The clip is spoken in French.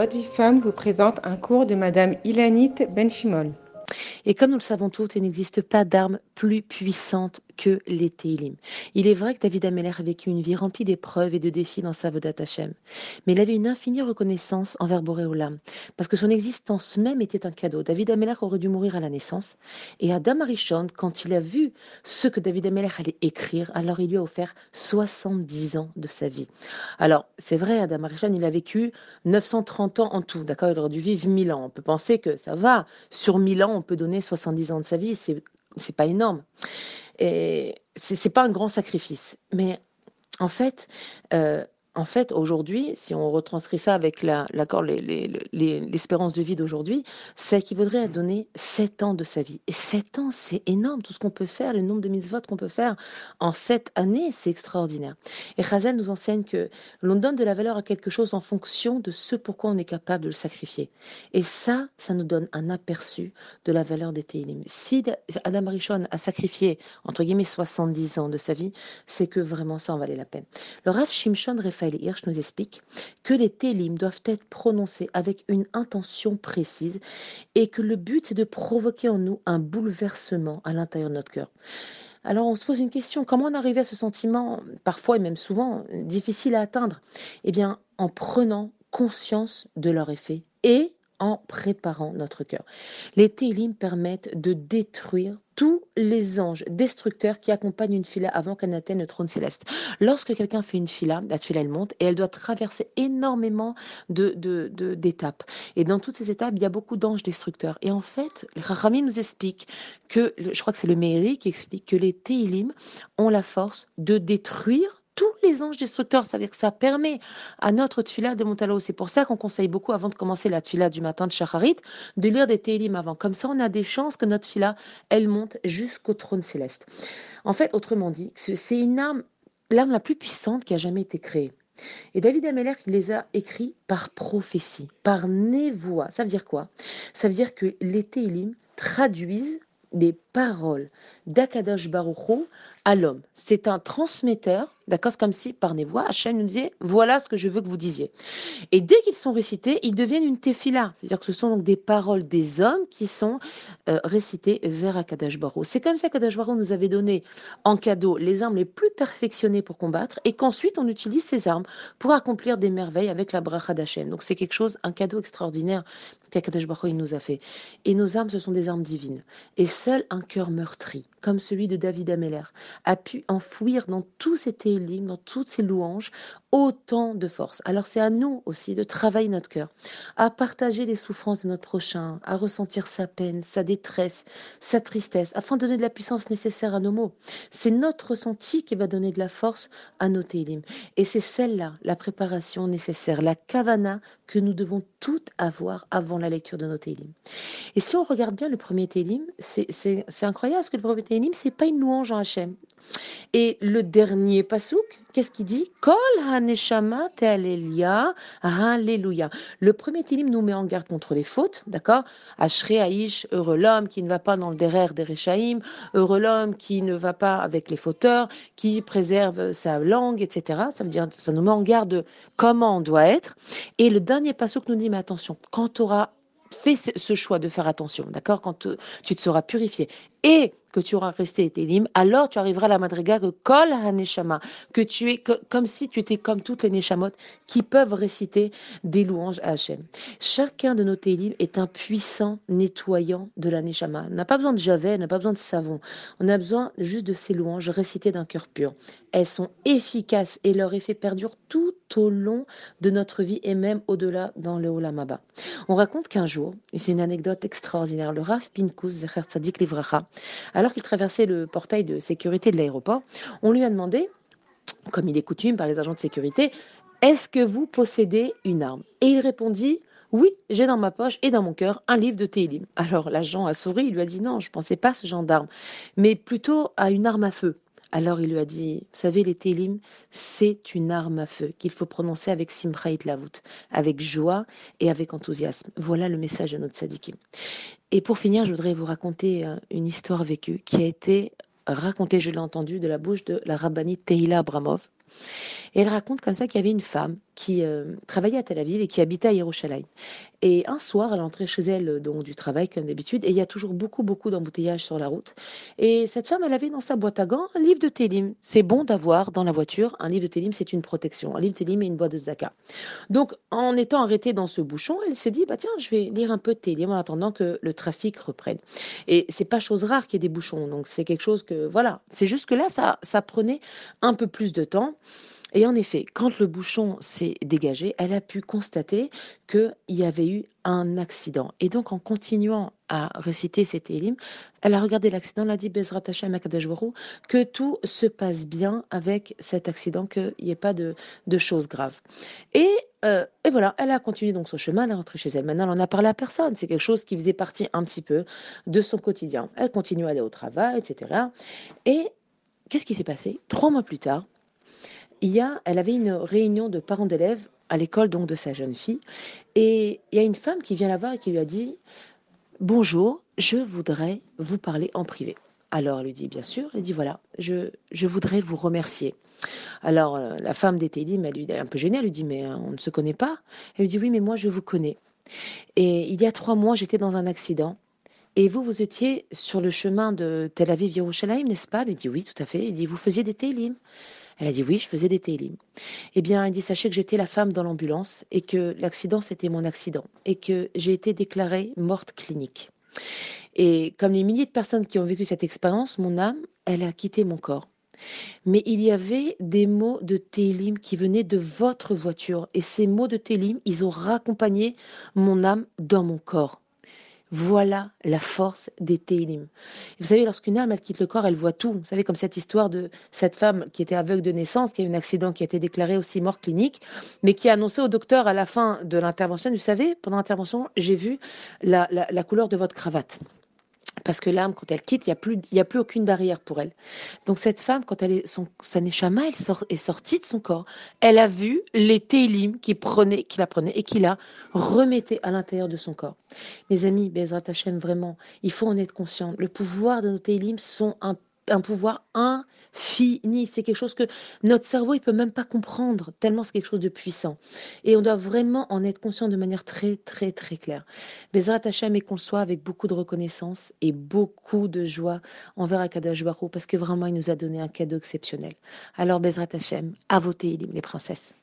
Votre vie femme vous présente un cours de Madame Ilanit Benchimol. Et comme nous le savons tous, il n'existe pas d'arme plus puissante que les Teilim. Il est vrai que David Ameller a vécu une vie remplie d'épreuves et de défis dans sa Vodat Hashem. Mais il avait une infinie reconnaissance envers Boréolam, parce que son existence même était un cadeau. David Ameller aurait dû mourir à la naissance. Et Adam Arishon, quand il a vu ce que David Ameller allait écrire, alors il lui a offert 70 ans de sa vie. Alors, c'est vrai, Adam Arishon, il a vécu 930 ans en tout, d'accord? Il aurait dû vivre 1000 ans. On peut penser que ça va. Sur 1000 ans, on peut donner 70 ans de sa vie, c'est c'est pas énorme. Et c'est pas un grand sacrifice. Mais en fait, euh, en fait, aujourd'hui, si on retranscrit ça avec l'espérance les, de vie d'aujourd'hui, c'est qu'il vaudrait donner 7 ans de sa vie. Et 7 ans, c'est énorme. Tout ce qu'on peut faire, le nombre de mises-votes qu'on peut faire en 7 années, c'est extraordinaire. Et Chazel nous enseigne que l'on donne de la valeur à quelque chose en fonction de ce pourquoi on est capable de le sacrifier. Et ça, ça nous donne un aperçu de la valeur des Teilim. Si Adam Rishon a sacrifié, entre guillemets, 70 ans de sa vie, c'est que vraiment ça en valait la peine. Le Rav Shimshon Raphaël Hirsch nous explique que les télim doivent être prononcés avec une intention précise et que le but c'est de provoquer en nous un bouleversement à l'intérieur de notre cœur. Alors on se pose une question, comment en arriver à ce sentiment, parfois et même souvent difficile à atteindre? Eh bien en prenant conscience de leur effet et en préparant notre cœur. Les télim permettent de détruire tous les anges destructeurs qui accompagnent une fila avant qu'elle n'atteigne le trône céleste. Lorsque quelqu'un fait une fila, la fila elle monte et elle doit traverser énormément de, d'étapes. Et dans toutes ces étapes, il y a beaucoup d'anges destructeurs. Et en fait, Rami nous explique que, je crois que c'est le Meiri qui explique que les Télim ont la force de détruire tous les anges destructeurs. Ça veut dire que ça permet à notre tuila de monter. C'est pour ça qu'on conseille beaucoup, avant de commencer la tuila du matin de Shacharit, de lire des Télim avant. Comme ça, on a des chances que notre tuila, elle monte jusqu'au trône céleste. En fait, autrement dit, c'est une arme, l'arme la plus puissante qui a jamais été créée. Et David Ameller, il les a écrits par prophétie, par névoie. Ça veut dire quoi? Ça veut dire que les Télim traduisent des paroles d'Akadosh Baruch à l'homme. C'est un transmetteur, d'accord C'est comme si par des voix, Hachem nous disait voilà ce que je veux que vous disiez. Et dès qu'ils sont récités, ils deviennent une tefila, c'est-à-dire que ce sont donc des paroles des hommes qui sont euh, récitées vers Akadash Baruch. C'est comme ça qu'Akadash Baruch nous avait donné en cadeau les armes les plus perfectionnées pour combattre et qu'ensuite on utilise ces armes pour accomplir des merveilles avec la bracha d'Hachem. Donc c'est quelque chose, un cadeau extraordinaire qu'Akadash Baruch nous a fait. Et nos armes, ce sont des armes divines. Et seul un cœur meurtri, comme celui de David Ameller, a pu enfouir dans tous ces télim, dans toutes ces louanges, autant de force. Alors c'est à nous aussi de travailler notre cœur, à partager les souffrances de notre prochain, à ressentir sa peine, sa détresse, sa tristesse, afin de donner de la puissance nécessaire à nos mots. C'est notre ressenti qui va donner de la force à nos télim. Et c'est celle-là, la préparation nécessaire, la kavana que nous devons toutes avoir avant la lecture de nos télim. Et si on regarde bien le premier télim, c'est incroyable parce que le premier télim, c'est pas une louange en Hachem. Et le dernier pasouk, qu'est-ce qu'il dit? Kol haneshama alléluia. Le premier tilim nous met en garde contre les fautes, d'accord? Ashre Aïch, heureux l'homme qui ne va pas dans le derrière des Rechaïm, heureux l'homme qui ne va pas avec les fauteurs, qui préserve sa langue, etc. Ça veut dire, ça nous met en garde comment on doit être. Et le dernier pasouk nous dit, mais attention, quand tu auras fait ce choix de faire attention, d'accord? Quand tu te seras purifié et que tu auras resté télim, alors tu arriveras à la madriga que kol haneshama, que tu es comme si tu étais comme toutes les neshamot qui peuvent réciter des louanges à Hachem. Chacun de nos télim est un puissant nettoyant de la neshama. On n'a pas besoin de javel, on n'a pas besoin de savon. On a besoin juste de ces louanges récitées d'un cœur pur. Elles sont efficaces et leur effet perdure tout au long de notre vie et même au-delà dans le Olamaba. On raconte qu'un jour, c'est une anecdote extraordinaire, le Rav Pinkus Zecher Tzadik Livracha, alors qu'il traversait le portail de sécurité de l'aéroport, on lui a demandé, comme il est coutume par les agents de sécurité, est-ce que vous possédez une arme? Et il répondit, oui, j'ai dans ma poche et dans mon cœur un livre de Télim. Alors l'agent a souri, il lui a dit non, je ne pensais pas à ce genre d'arme, mais plutôt à une arme à feu. Alors il lui a dit, vous savez, les Télim, c'est une arme à feu qu'il faut prononcer avec Simcha Lavut, avec joie et avec enthousiasme. Voilà le message de notre sadikim. Et pour finir, je voudrais vous raconter euh, une histoire vécue qui a été racontée, je l'ai entendue, de la bouche de la rabbinite Tehila Abramov. Et elle raconte comme ça qu'il y avait une femme qui euh, travaillait à Tel Aviv et qui habitait à Yerushalayim. Et un soir, elle entrait chez elle euh, donc, du travail comme d'habitude, et il y a toujours beaucoup, beaucoup d'embouteillages sur la route. Et cette femme, elle avait dans sa boîte à gants un livre de Télim. C'est bon d'avoir dans la voiture un livre de Télim, c'est une protection. Un livre de Télim et une boîte de Zaka. Donc, en étant arrêtée dans ce bouchon, elle se dit, bah tiens, je vais lire un peu de Télim en attendant que le trafic reprenne. Et c'est pas chose rare qu'il y ait des bouchons, donc c'est quelque chose que, voilà, c'est juste que là, ça, ça prenait un peu plus de temps. Et en effet, quand le bouchon s'est dégagé, elle a pu constater qu'il y avait eu un accident. Et donc, en continuant à réciter cet élim, elle a regardé l'accident, elle a dit Bezrat Hashem que tout se passe bien avec cet accident, qu'il n'y ait pas de, choses graves. Et, euh, et, voilà, elle a continué donc son chemin, elle est rentrée chez elle. Maintenant, elle n'en a parlé à personne. C'est quelque chose qui faisait partie un petit peu de son quotidien. Elle continue à aller au travail, etc. Et qu'est-ce qui s'est passé? Trois mois plus tard, a, elle avait une réunion de parents d'élèves à l'école donc de sa jeune fille, et il y a une femme qui vient la voir et qui lui a dit Bonjour, je voudrais vous parler en privé. Alors elle lui dit Bien sûr, elle dit Voilà, je, je voudrais vous remercier. Alors euh, la femme des Télim, elle lui est un peu gênée, elle lui dit Mais euh, on ne se connaît pas Elle lui dit Oui, mais moi je vous connais. Et il y a trois mois, j'étais dans un accident. Et vous, vous étiez sur le chemin de Tel Aviv Yerushalayim, n'est-ce pas? Elle lui dit oui, tout à fait. Il dit vous faisiez des télim. Elle a dit oui, je faisais des télim. Eh bien, elle dit sachez que j'étais la femme dans l'ambulance et que l'accident c'était mon accident et que j'ai été déclarée morte clinique. Et comme les milliers de personnes qui ont vécu cette expérience, mon âme, elle a quitté mon corps. Mais il y avait des mots de Télim qui venaient de votre voiture. Et ces mots de Télim, ils ont raccompagné mon âme dans mon corps. Voilà la force des Télim. Vous savez, lorsqu'une âme elle quitte le corps, elle voit tout. Vous savez, comme cette histoire de cette femme qui était aveugle de naissance, qui a eu un accident, qui a été déclaré aussi mort clinique, mais qui a annoncé au docteur à la fin de l'intervention, vous savez, pendant l'intervention, j'ai vu la couleur de votre cravate. Parce que l'âme, quand elle quitte, il n'y a, plus, a plus aucune barrière pour elle. Donc cette femme, quand elle est, son, sa elle sort, est sortie de son corps, elle a vu les télim qui, prenaient, qui la prenaient et qui la remettaient à l'intérieur de son corps. Mes amis, Bezrat Hashem, vraiment, il faut en être conscient. Le pouvoir de nos télim sont un un pouvoir infini. C'est quelque chose que notre cerveau, il peut même pas comprendre, tellement c'est quelque chose de puissant. Et on doit vraiment en être conscient de manière très, très, très claire. Bezrat Hashem et qu'on soit avec beaucoup de reconnaissance et beaucoup de joie envers Akadash Baruch parce que vraiment, il nous a donné un cadeau exceptionnel. Alors, Bezrat Hashem, à voter, les princesses.